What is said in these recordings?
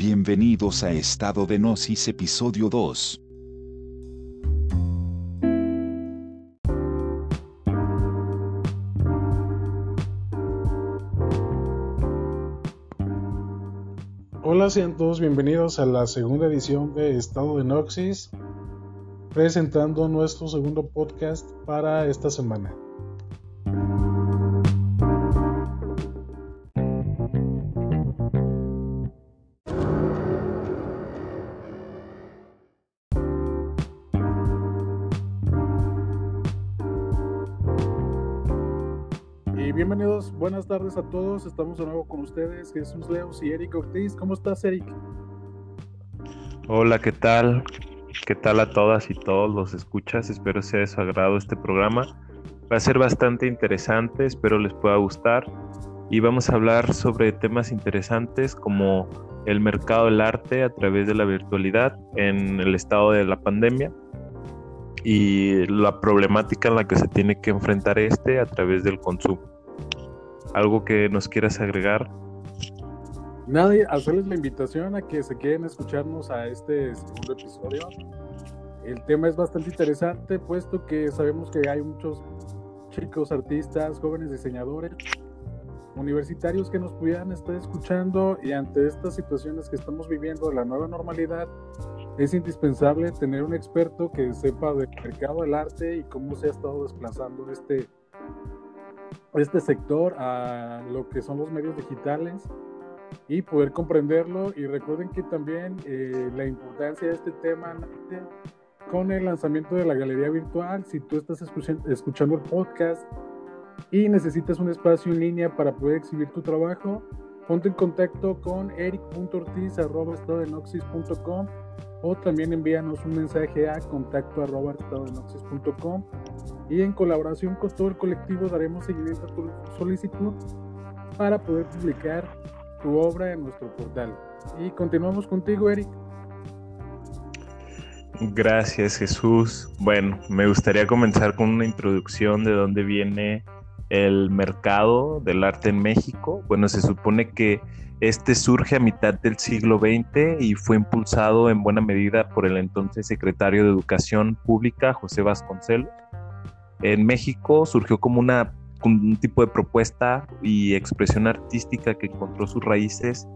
Bienvenidos a Estado de Gnosis Episodio 2. Hola, sean todos bienvenidos a la segunda edición de Estado de Noxis, presentando nuestro segundo podcast para esta semana. Buenas tardes a todos. Estamos de nuevo con ustedes, Jesús Leos y Eric Ortiz. ¿Cómo estás, Eric? Hola, ¿qué tal? ¿Qué tal a todas y todos los escuchas? Espero sea de su agrado este programa. Va a ser bastante interesante, espero les pueda gustar. Y vamos a hablar sobre temas interesantes como el mercado del arte a través de la virtualidad en el estado de la pandemia y la problemática en la que se tiene que enfrentar este a través del consumo. ¿Algo que nos quieras agregar? Nada, hacerles la invitación a que se queden a escucharnos a este segundo episodio. El tema es bastante interesante, puesto que sabemos que hay muchos chicos artistas, jóvenes diseñadores, universitarios que nos pudieran estar escuchando y ante estas situaciones que estamos viviendo de la nueva normalidad, es indispensable tener un experto que sepa del mercado del arte y cómo se ha estado desplazando este, este sector a lo que son los medios digitales y poder comprenderlo. Y recuerden que también eh, la importancia de este tema con el lanzamiento de la galería virtual. Si tú estás escuchando el podcast y necesitas un espacio en línea para poder exhibir tu trabajo, ponte en contacto con eric.ortiz.com o también envíanos un mensaje a contacto arroba y en colaboración con todo el colectivo daremos seguimiento a tu solicitud para poder publicar tu obra en nuestro portal. Y continuamos contigo, Eric. Gracias, Jesús. Bueno, me gustaría comenzar con una introducción de dónde viene el mercado del arte en México. Bueno, se supone que este surge a mitad del siglo XX y fue impulsado en buena medida por el entonces secretario de Educación Pública, José Vasconcelos. En México surgió como una, un tipo de propuesta y expresión artística que encontró sus raíces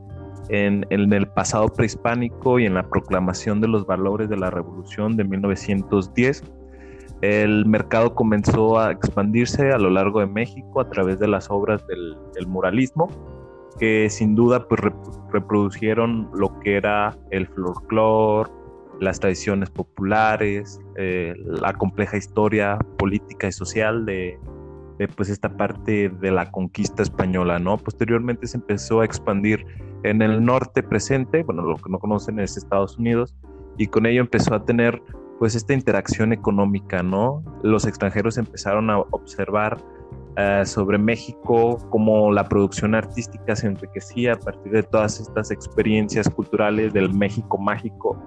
en, en, el pasado prehispánico y en la proclamación de los valores de la Revolución de 1910 el mercado comenzó a expandirse a lo largo de México a través de las obras del, muralismo, que sin duda pues, reproducieron lo que era el folclore, las tradiciones populares, eh, la compleja historia política y social de, pues esta parte de la conquista española, ¿no? Posteriormente se empezó a expandir en el norte presente, bueno, lo que no conocen es Estados Unidos, y con ello empezó a tener pues esta interacción económica, ¿no? Los extranjeros empezaron a observar uh, sobre México cómo la producción artística se enriquecía a partir de todas estas experiencias culturales del México mágico,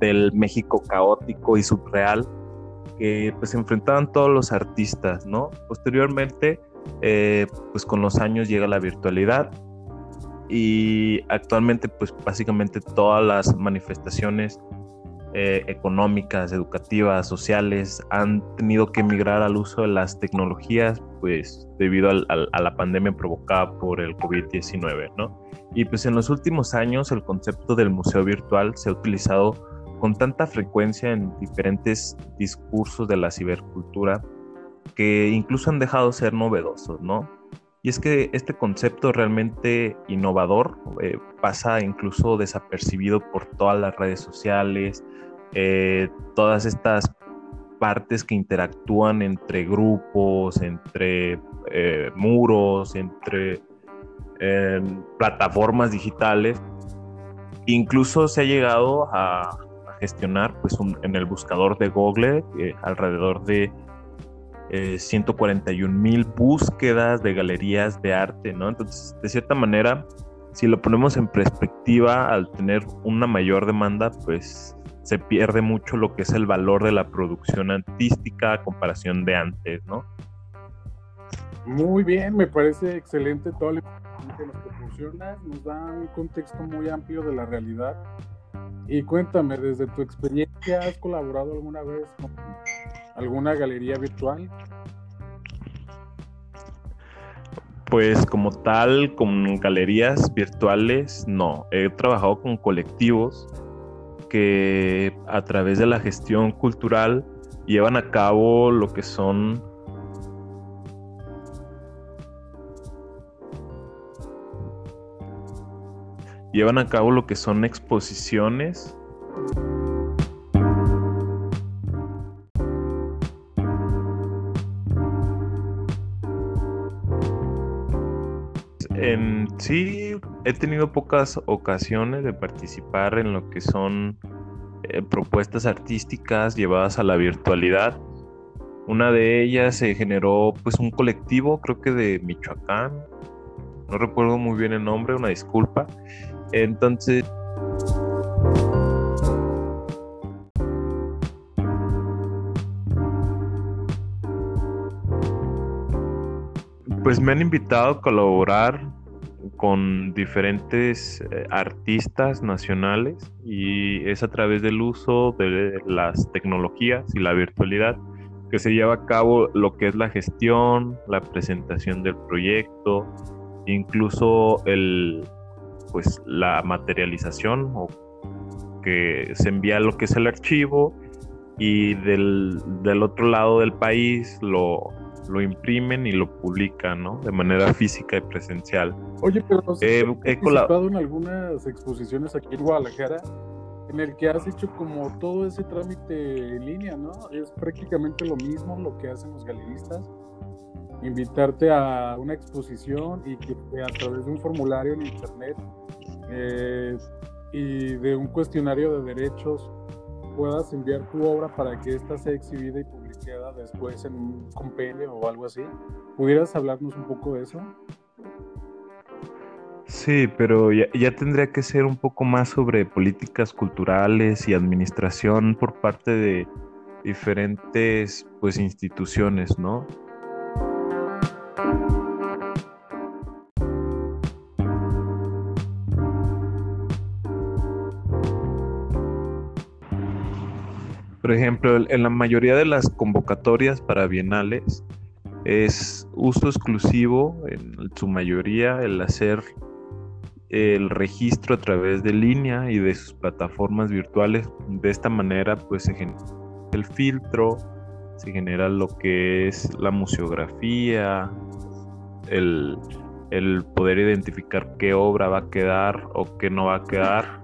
del México caótico y subreal, que pues enfrentaban todos los artistas, ¿no? Posteriormente, eh, pues con los años llega la virtualidad y actualmente pues básicamente todas las manifestaciones eh, económicas, educativas, sociales, han tenido que emigrar al uso de las tecnologías, pues debido a la pandemia provocada por el COVID-19, ¿no? Y pues en los últimos años el concepto del museo virtual se ha utilizado con tanta frecuencia en diferentes discursos de la cibercultura que incluso han dejado de ser novedosos, ¿no? Y es que este concepto realmente innovador eh, pasa incluso desapercibido por todas las redes sociales, eh, todas estas partes que interactúan entre grupos, entre eh, muros, entre plataformas digitales. Incluso se ha llegado a, gestionar pues, en el buscador de Google alrededor de 141 eh, mil búsquedas de galerías de arte, ¿no? Entonces, de cierta manera, si lo ponemos en perspectiva, al tener una mayor demanda, pues se pierde mucho lo que es el valor de la producción artística a comparación de antes, ¿no? Muy bien, me parece excelente todo lo que nos proporcionas, nos da un contexto muy amplio de la realidad. Y cuéntame, desde tu experiencia, ¿has colaborado alguna vez con alguna galería virtual? Pues como tal, con galerías virtuales, no. He trabajado con colectivos que a través de la gestión cultural llevan a cabo lo que son llevan a cabo lo que son exposiciones sí, he tenido pocas ocasiones de participar en lo que son eh, propuestas artísticas llevadas a la virtualidad. Una de ellas se generó pues un colectivo, creo que de Michoacán. No recuerdo muy bien el nombre, una disculpa. Entonces Pues me han invitado a colaborar con diferentes eh, artistas nacionales y es a través del uso de las tecnologías y la virtualidad que se lleva a cabo lo que es la gestión, la presentación del proyecto, incluso el pues la materialización o que se envía lo que es el archivo y del, del otro lado del país lo, lo imprimen y lo publican, ¿no? De manera física y presencial. Oye, pero ¿has eh, he participado en algunas exposiciones aquí en Guadalajara en el que has hecho como todo ese trámite en línea, ¿no? Es prácticamente lo mismo lo que hacen los galeristas. Invitarte a una exposición y que a través de un formulario en internet eh, y de un cuestionario de derechos puedas enviar tu obra para que ésta sea exhibida y publicada después en un compendio o algo así. ¿Pudieras hablarnos un poco de eso? Sí, pero ya, ya, tendría que ser un poco más sobre políticas culturales y administración por parte de diferentes pues instituciones, ¿no? Por ejemplo, en la mayoría de las convocatorias para bienales es uso exclusivo, en su mayoría, el hacer el registro a través de línea y de sus plataformas virtuales. De esta manera, pues se genera el filtro, se genera lo que es la museografía, el, el poder identificar qué obra va a quedar o qué no va a quedar.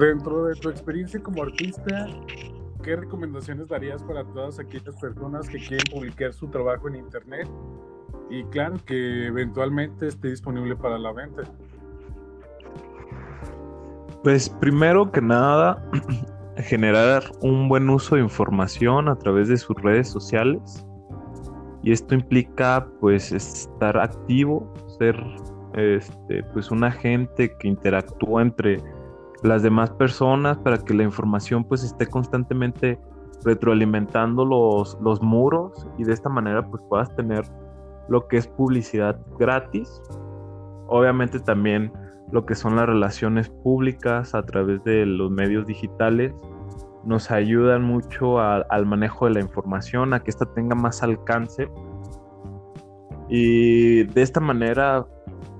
Dentro de tu experiencia como artista, ¿qué recomendaciones darías para todas aquellas personas que quieren publicar su trabajo en Internet? Y claro, que eventualmente esté disponible para la venta. Pues primero que nada, generar un buen uso de información a través de sus redes sociales. Y esto implica pues estar activo, ser este, pues un agente que interactúa entre las demás personas para que la información pues esté constantemente retroalimentando los, los muros y de esta manera pues puedas tener lo que es publicidad gratis. Obviamente también lo que son las relaciones públicas a través de los medios digitales nos ayudan mucho al manejo de la información, a que ésta tenga más alcance. Y de esta manera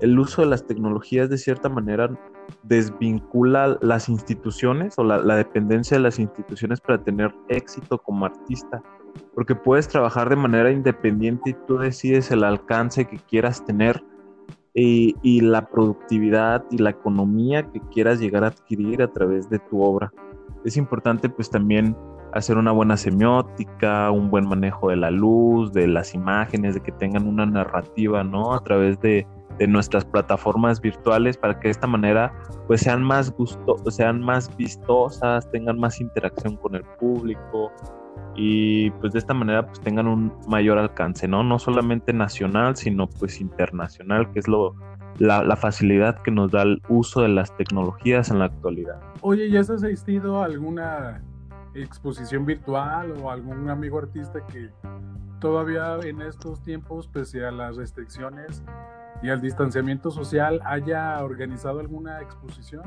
el uso de las tecnologías de cierta manera desvincula las instituciones o la, dependencia de las instituciones para tener éxito como artista. Porque puedes trabajar de manera independiente y tú decides el alcance que quieras tener y, la productividad y la economía que quieras llegar a adquirir a través de tu obra. Es importante pues también hacer una buena semiótica, un buen manejo de la luz, de las imágenes, de que tengan una narrativa, ¿no? A través de, de nuestras plataformas virtuales para que de esta manera pues sean más gusto, sean más vistosas, tengan más interacción con el público y pues de esta manera pues tengan un mayor alcance, ¿no? No solamente nacional, sino pues internacional, que es lo, la, facilidad que nos da el uso de las tecnologías en la actualidad. Oye, ¿ya has asistido a alguna exposición virtual o algún amigo artista que todavía en estos tiempos, pese a las restricciones y al distanciamiento social, haya organizado alguna exposición?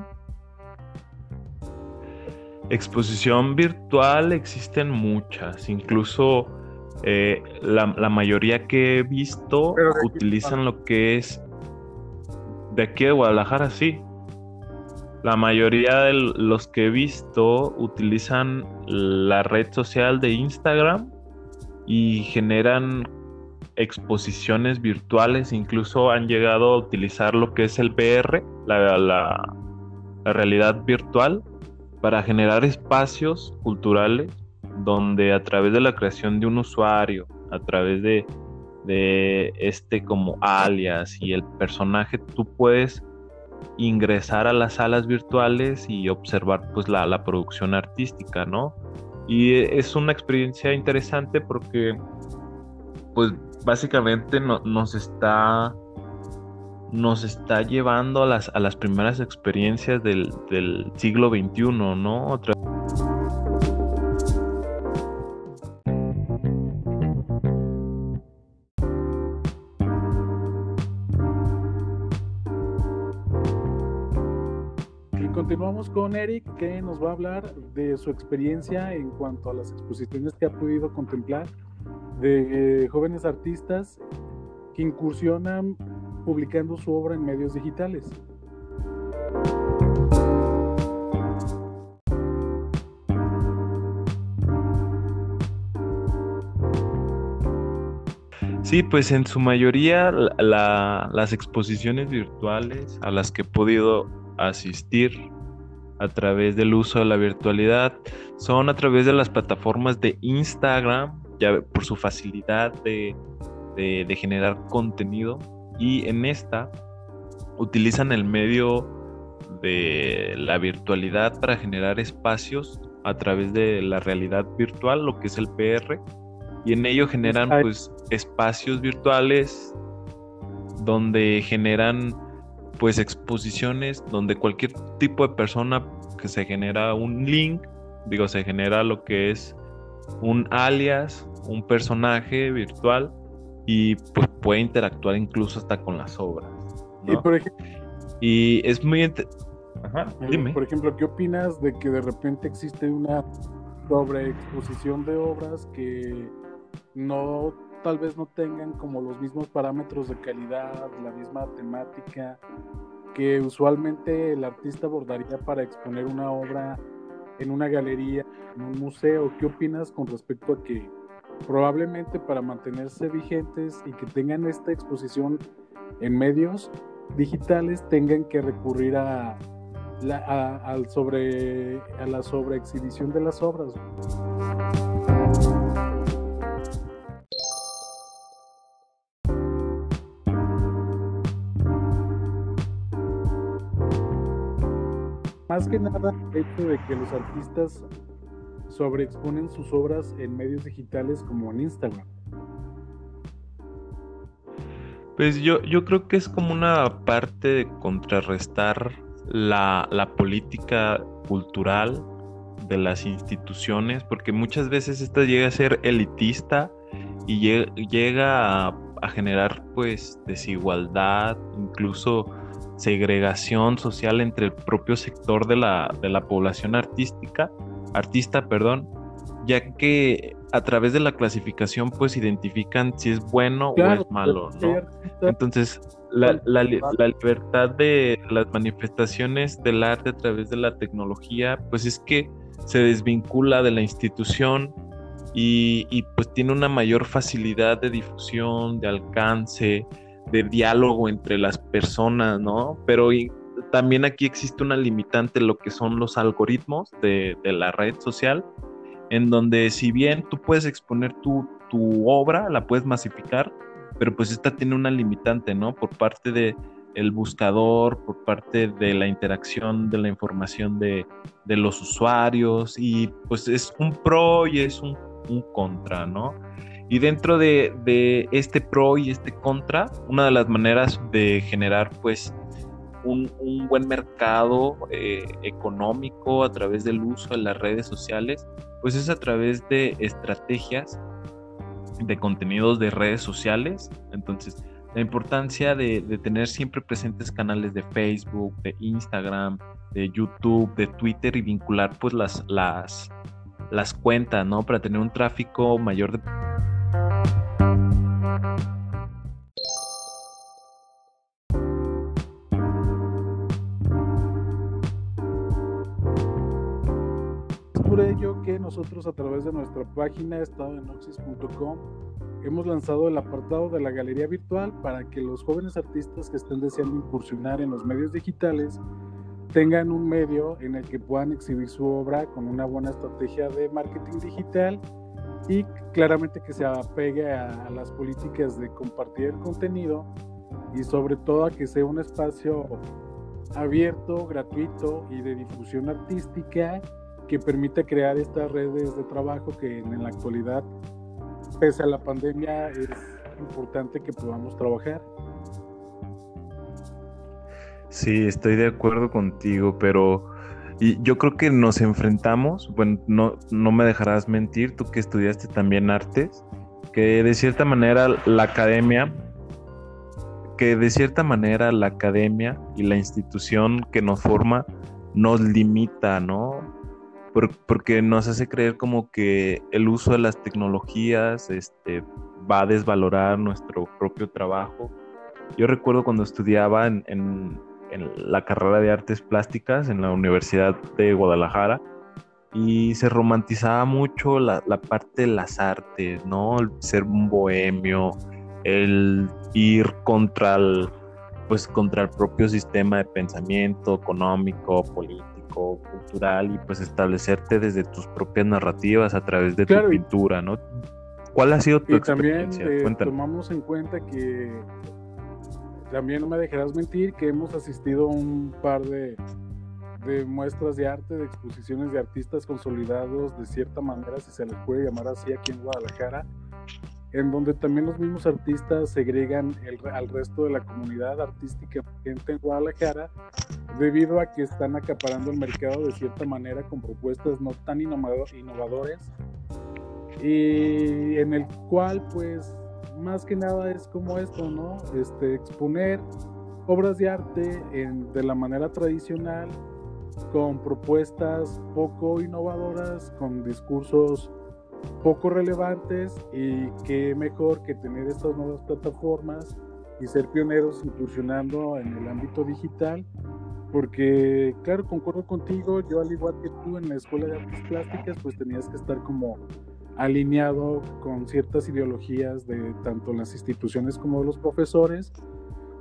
Exposición virtual existen muchas, incluso eh, la, mayoría que he visto utilizan lo que es de aquí de Guadalajara, sí. La mayoría de los que he visto utilizan la red social de Instagram y generan exposiciones virtuales, incluso han llegado a utilizar lo que es el VR, la, la realidad virtual, para generar espacios culturales donde a través de la creación de un usuario, a través de, este como alias y el personaje, tú puedes ingresar a las salas virtuales y observar pues la, producción artística, ¿no? Y es una experiencia interesante porque pues básicamente nos está nos está llevando a las, a las primeras experiencias del, siglo XXI, ¿no? Con Eric, que nos va a hablar de su experiencia en cuanto a las exposiciones que ha podido contemplar de jóvenes artistas que incursionan publicando su obra en medios digitales. Sí, pues en su mayoría las exposiciones virtuales a las que he podido asistir a través del uso de la virtualidad. Son a través de las plataformas de Instagram, ya por su facilidad de generar contenido. Y en esta utilizan el medio de la virtualidad para generar espacios a través de la realidad virtual, lo que es el PR, y en ello generan pues espacios virtuales donde generan pues exposiciones donde cualquier tipo de persona que se genera un link, digo, se genera lo que es un alias, un personaje virtual y pues puede interactuar incluso hasta con las obras. Y, por ejemplo, y es muy... Ajá, eh, dime. Por ejemplo, ¿qué opinas de que de repente existe una sobreexposición de obras que no tal vez no tengan como los mismos parámetros de calidad, la misma temática que usualmente el artista abordaría para exponer una obra en una galería, en un museo. ¿Qué opinas con respecto a que probablemente para mantenerse vigentes y que tengan esta exposición en medios digitales tengan que recurrir a la, al sobre, a la sobreexhibición de las obras. Más que nada, el hecho de que los artistas sobreexponen sus obras en medios digitales como en Instagram. Pues yo, yo creo que es como una parte de contrarrestar la, política cultural de las instituciones, porque muchas veces esta llega a ser elitista y llega, a, generar pues desigualdad, incluso segregación social entre el propio sector de la, de la población artística artista, perdón, ya que a través de la clasificación pues identifican si es bueno o es malo, ¿no? Entonces, la, libertad de las manifestaciones del arte a través de la tecnología, pues es que se desvincula de la institución y, y pues tiene una mayor facilidad de difusión, de alcance, de diálogo entre las personas, ¿no? Pero también aquí existe una limitante, lo que son los algoritmos de, la red social, en donde si bien tú puedes exponer tu, obra, la puedes masificar, pero pues esta tiene una limitante, ¿no? Por parte de el buscador, por parte de la interacción de la información de, los usuarios y pues es un pro y es un contra, ¿no? Y dentro de, este pro y este contra, una de las maneras de generar pues un, buen mercado eh, económico a través del uso de las redes sociales, pues es a través de estrategias de contenidos de redes sociales. Entonces, la importancia de, tener siempre presentes canales de Facebook, de Instagram, de YouTube, de Twitter y vincular pues las, las, las cuentas, ¿no? Para tener un tráfico mayor de... Por ello que nosotros a través de nuestra página estadodenoxis.com hemos lanzado el apartado de la galería virtual para que los jóvenes artistas que estén deseando incursionar en los medios digitales tengan un medio en el que puedan exhibir su obra con una buena estrategia de marketing digital y claramente que se apegue a, las políticas de compartir el contenido y sobre todo a que sea un espacio abierto, gratuito y de difusión artística que permita crear estas redes de trabajo que en la actualidad pese a la pandemia, es importante que podamos trabajar. Sí, estoy de acuerdo contigo, pero y yo creo que nos enfrentamos, bueno, no, no me dejarás mentir, tú que estudiaste también artes, que de cierta manera la academia, que de cierta manera la academia y la institución que nos forma nos limita, ¿no? porque nos hace creer como que el uso de las tecnologías este, va a desvalorar nuestro propio trabajo. Yo recuerdo cuando estudiaba en, la carrera de artes plásticas en la Universidad de Guadalajara y se romantizaba mucho la, parte de las artes, ¿no? El ser un bohemio, el ir contra el, pues, contra el propio sistema de pensamiento económico, político cultural y pues establecerte desde tus propias narrativas a través de tu pintura, ¿no? ¿Cuál ha sido tu y También eh, tomamos en cuenta que también no me dejarás mentir que hemos asistido a un par de, de muestras de arte, de exposiciones de artistas consolidados de cierta manera, si se les puede llamar así aquí en Guadalajara, en donde también los mismos artistas segregan al resto de la comunidad artística gente en Guadalajara debido a que están acaparando el mercado de cierta manera con propuestas no tan innovadoras y en el cual pues más que nada es como esto, ¿no? Este, exponer obras de arte de la manera tradicional con propuestas poco innovadoras, con discursos poco relevantes y qué mejor que tener estas nuevas plataformas y ser pioneros incursionando en el ámbito digital porque claro, concuerdo contigo, yo al igual que tú en la escuela de artes plásticas pues tenías que estar como alineado con ciertas ideologías de tanto las instituciones como los profesores,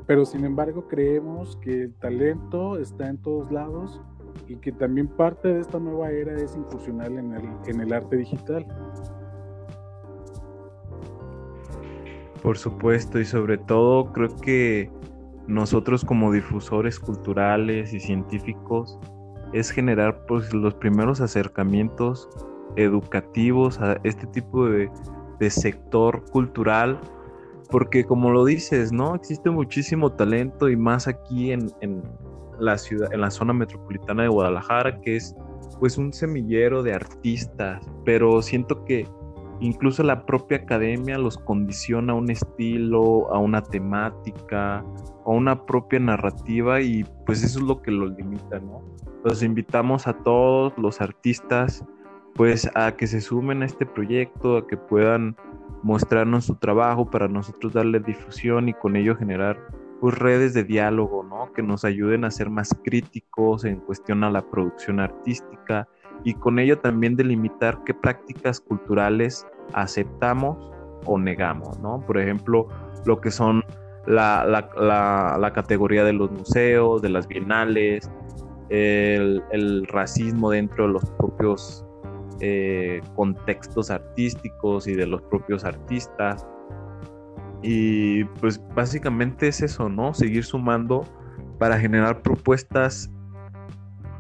pero sin embargo creemos que el talento está en todos lados y que también parte de esta nueva era es incursionar en el, en el arte digital. Por supuesto, y sobre todo creo que nosotros como difusores culturales y científicos es generar pues los primeros acercamientos educativos a este tipo de, de sector cultural porque como lo dices, ¿no? Existe muchísimo talento y más aquí en, en, la ciudad, en la zona metropolitana de Guadalajara, que es pues un semillero de artistas, pero siento que incluso la propia academia los condiciona a un estilo, a una temática, a una propia narrativa y pues eso es lo que los limita, ¿no? Los invitamos a todos los artistas pues a que se sumen a este proyecto, a que puedan mostrarnos su trabajo para nosotros darle difusión y con ello generar pues redes de diálogo, ¿no? Que nos ayuden a ser más críticos en cuestión a la producción artística y con ello también delimitar qué prácticas culturales aceptamos o negamos, ¿no? Por ejemplo, lo que son la, la, categoría de los museos, de las bienales, el, racismo dentro de los propios eh, contextos artísticos y de los propios artistas, y pues básicamente es eso, ¿no? Seguir sumando para generar propuestas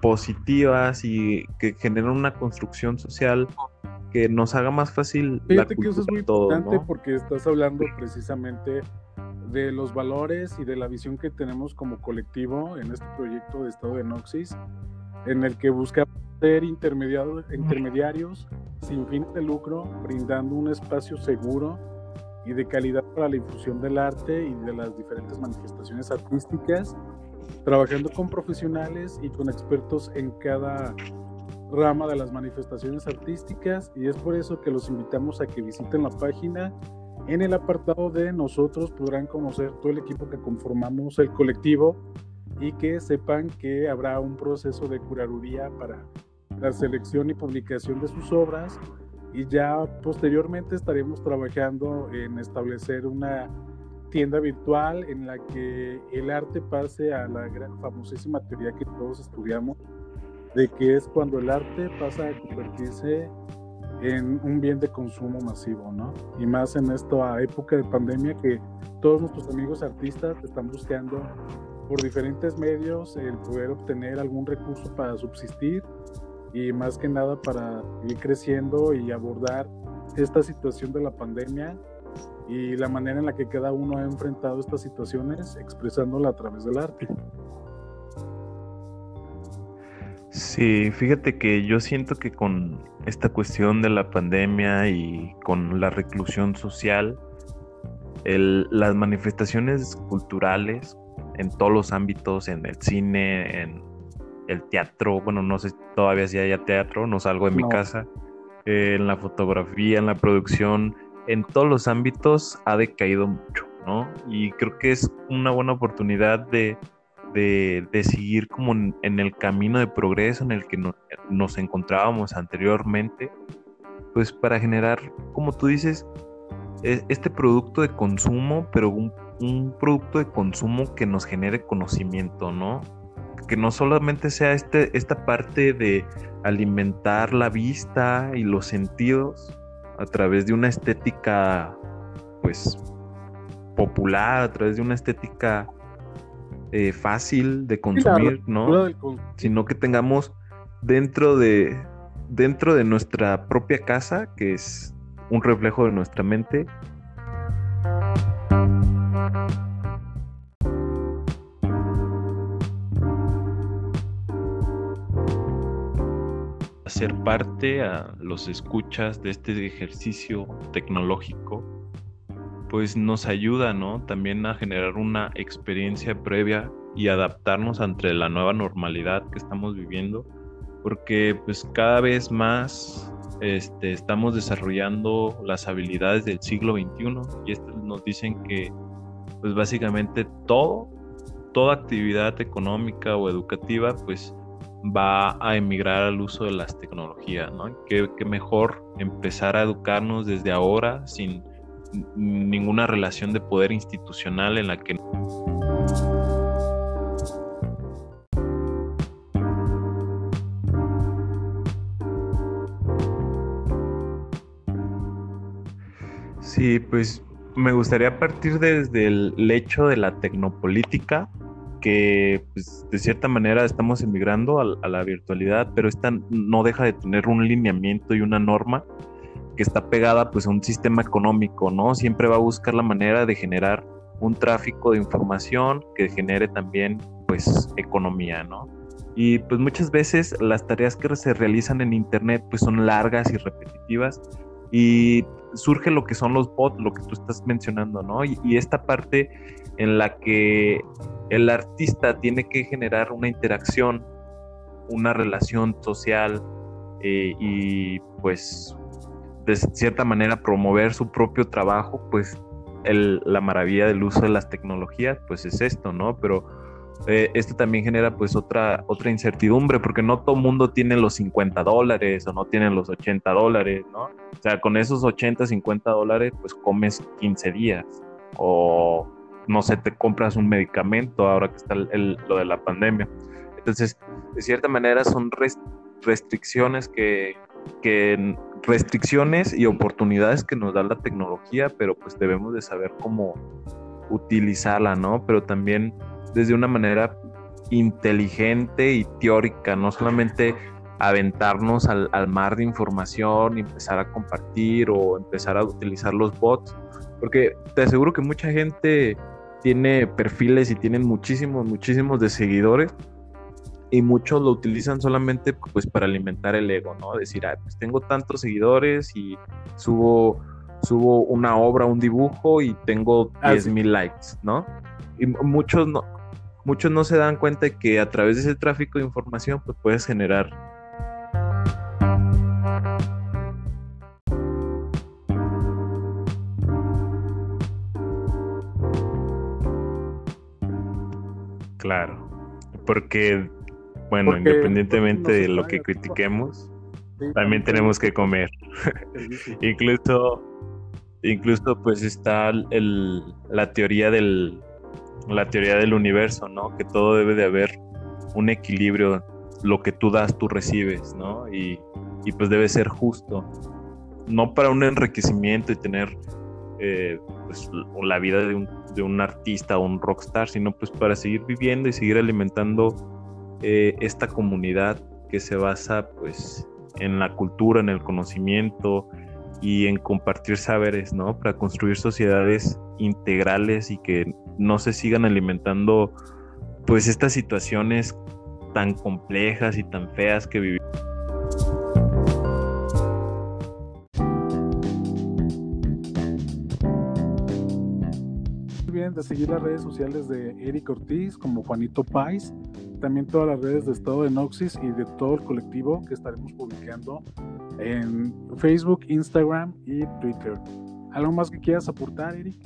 positivas y que generen una construcción social que nos haga más fácil Fíjate que eso es muy importante porque estás hablando precisamente de los valores y de la visión que tenemos como colectivo en este proyecto de Estado de Noxis, en el que buscamos ser intermediarios sin fin de lucro, brindando un espacio seguro y de calidad para la difusión del arte y de las diferentes manifestaciones artísticas, trabajando con profesionales y con expertos en cada rama de las manifestaciones artísticas y es por eso que los invitamos a que visiten la página. En el apartado de nosotros podrán conocer todo el equipo que conformamos el colectivo y que sepan que habrá un proceso de curaduría para la selección y publicación de sus obras y ya posteriormente estaremos trabajando en establecer una tienda virtual en la que el arte pase a la gran, famosísima teoría que todos estudiamos, de que es cuando el arte pasa a convertirse en un bien de consumo masivo, ¿no? Y más en esta época de pandemia que todos nuestros amigos artistas están buscando por diferentes medios el poder obtener algún recurso para subsistir y más que nada para ir creciendo y abordar esta situación de la pandemia y la manera en la que cada uno ha enfrentado estas situaciones expresándola a través del arte. Sí, fíjate que yo siento que con esta cuestión de la pandemia y con la reclusión social, las manifestaciones culturales en todos los ámbitos, en el cine, en el teatro, bueno, no sé todavía si haya teatro, no salgo de mi casa, eh, en la fotografía, en la producción, en todos los ámbitos ha decaído mucho, ¿no? Y creo que es una buena oportunidad de, de, seguir como en, el camino de progreso en el que nos encontrábamos anteriormente, pues para generar, como tú dices, e, este producto de consumo, pero un, un producto de consumo que nos genere conocimiento, ¿no? Que no solamente sea este, esta parte de alimentar la vista y los sentidos a través de una estética, pues, popular, a través de una estética eh, fácil de consumir, ¿no? Sino que tengamos dentro de, dentro de nuestra propia casa, que es un reflejo de nuestra mente, ser parte a los escuchas de este ejercicio tecnológico, pues nos ayuda, ¿no? También a generar una experiencia previa y adaptarnos ante la nueva normalidad que estamos viviendo, porque pues cada vez más este, estamos desarrollando las habilidades del siglo XXI y estos nos dicen que pues básicamente todo, toda actividad económica o educativa pues va a emigrar al uso de las tecnologías, ¿no? Qué, mejor empezar a educarnos desde ahora sin ninguna relación de poder institucional en la que Sí, pues me gustaría partir desde el hecho de la tecnopolítica que pues, de cierta manera estamos emigrando a, la virtualidad, pero esta no deja de tener un lineamiento y una norma que está pegada pues a un sistema económico, ¿no? Siempre va a buscar la manera de generar un tráfico de información que genere también pues economía, ¿no? Y pues muchas veces las tareas que se realizan en internet pues son largas y repetitivas y surge lo que son los bots, lo que tú estás mencionando, ¿no? y esta parte en la que el artista tiene que generar una interacción, una relación social eh, y pues de cierta manera promover su propio trabajo, pues la maravilla del uso de las tecnologías, pues es esto, ¿no? Pero eh, esto también genera pues otra, otra incertidumbre, porque no todo mundo tiene los 50 dólares o no tiene los 80 dólares, ¿no? O sea, con esos 80, 50 dólares, pues comes 15 días o no sé, te compras un medicamento ahora que está lo de la pandemia. Entonces, de cierta manera son restricciones que, que, restricciones y oportunidades que nos da la tecnología, pero pues debemos de saber cómo utilizarla, ¿no? Pero también desde una manera inteligente y teórica, no solamente aventarnos al, al, mar de información y empezar a compartir o empezar a utilizar los bots. Porque te aseguro que mucha gente tiene perfiles y tienen muchísimos, muchísimos de seguidores y muchos lo utilizan solamente pues para alimentar el ego, ¿no? Decir, ah, pues tengo tantos seguidores y subo, subo una obra, un dibujo y tengo 10 mil likes, ¿no? Y muchos no, muchos no se dan cuenta de que a través de ese tráfico de información pues puedes generar Claro, porque, bueno, independientemente de lo que critiquemos, también tenemos que comer. incluso, incluso pues está el, la teoría del, la teoría del universo, ¿no? Que todo debe de haber un equilibrio, lo que tú das, tú recibes, ¿no? Y, y pues debe ser justo, no para un enriquecimiento y tener eh, pues, la vida de un, de un, artista o un rockstar, sino pues para seguir viviendo y seguir alimentando eh, esta comunidad que se basa pues en la cultura, en el conocimiento y en compartir saberes, ¿no? Para construir sociedades integrales y que no se sigan alimentando pues estas situaciones tan complejas y tan feas que vivimos. De seguir las redes sociales de Eric Ortiz como Juanito Pais, también todas las redes de Estado de Noxis y de todo el colectivo que estaremos publicando en Facebook, Instagram y Twitter. ¿Algo más que quieras aportar, Eric?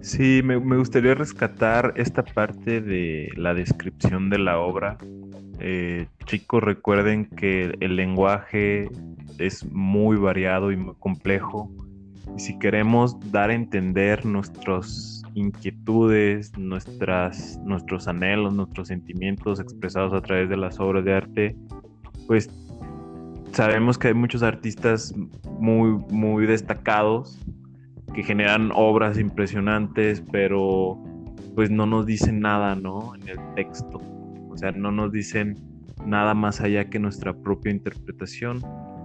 Sí, me, me gustaría rescatar esta parte de la descripción de la obra. Eh, chicos, recuerden que el lenguaje es muy variado y muy complejo. Y si queremos dar a entender nuestros inquietudes, nuestras, nuestros anhelos, nuestros sentimientos expresados a través de las obras de arte, pues sabemos que hay muchos artistas muy, muy destacados que generan obras impresionantes, pero pues no nos dicen nada, ¿no? En el texto. O sea, no nos dicen nada más allá que nuestra propia interpretación.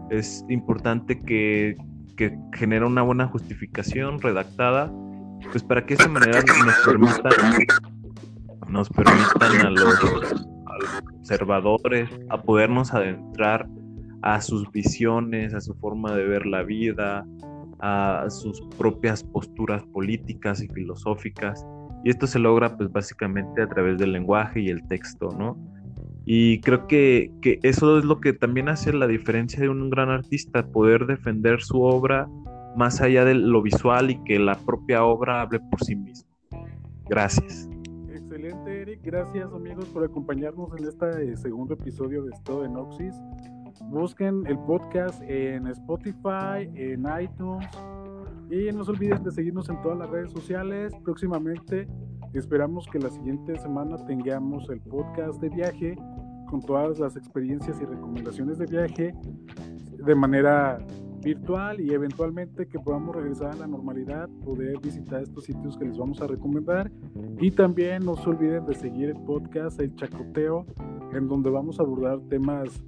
Es importante que, que genere una buena justificación redactada pues para que esa manera nos permitan, nos permitan a los, observadores a podernos adentrar a sus visiones, a su forma de ver la vida, a sus propias posturas políticas y filosóficas. Y esto se logra pues básicamente a través del lenguaje y el texto, ¿no? Y creo que, que, eso es lo que también hace la diferencia de un gran artista, poder defender su obra más allá de lo visual y que la propia obra hable por sí misma. Gracias. Excelente, Eric. Gracias, amigos, por acompañarnos en este segundo episodio de Estado de Noxis. Busquen el podcast en Spotify, en iTunes. Y no se olviden de seguirnos en todas las redes sociales. Próximamente esperamos que la siguiente semana tengamos el podcast de viaje con todas las experiencias y recomendaciones de viaje de manera virtual y eventualmente que podamos regresar a la normalidad, poder visitar estos sitios que les vamos a recomendar. Y también no se olviden de seguir el podcast El Chacoteo, en donde vamos a abordar temas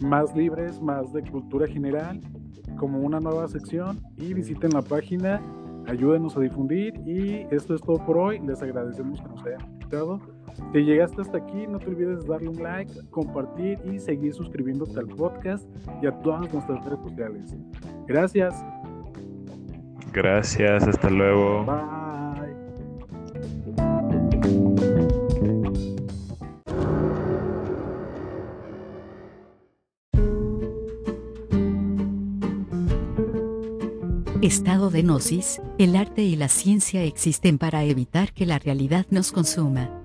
más libres, más de cultura general, como una nueva sección. Y visiten la página, ayúdenos a difundir. Y esto es todo por hoy. Les agradecemos que nos hayan invitado si llegaste hasta aquí, no te olvides de darle un like, compartir y seguir suscribiéndote al podcast y a todas nuestras redes sociales. Gracias. Gracias, hasta luego. Bye. Estado de gnosis, el arte y la ciencia existen para evitar que la realidad nos consuma.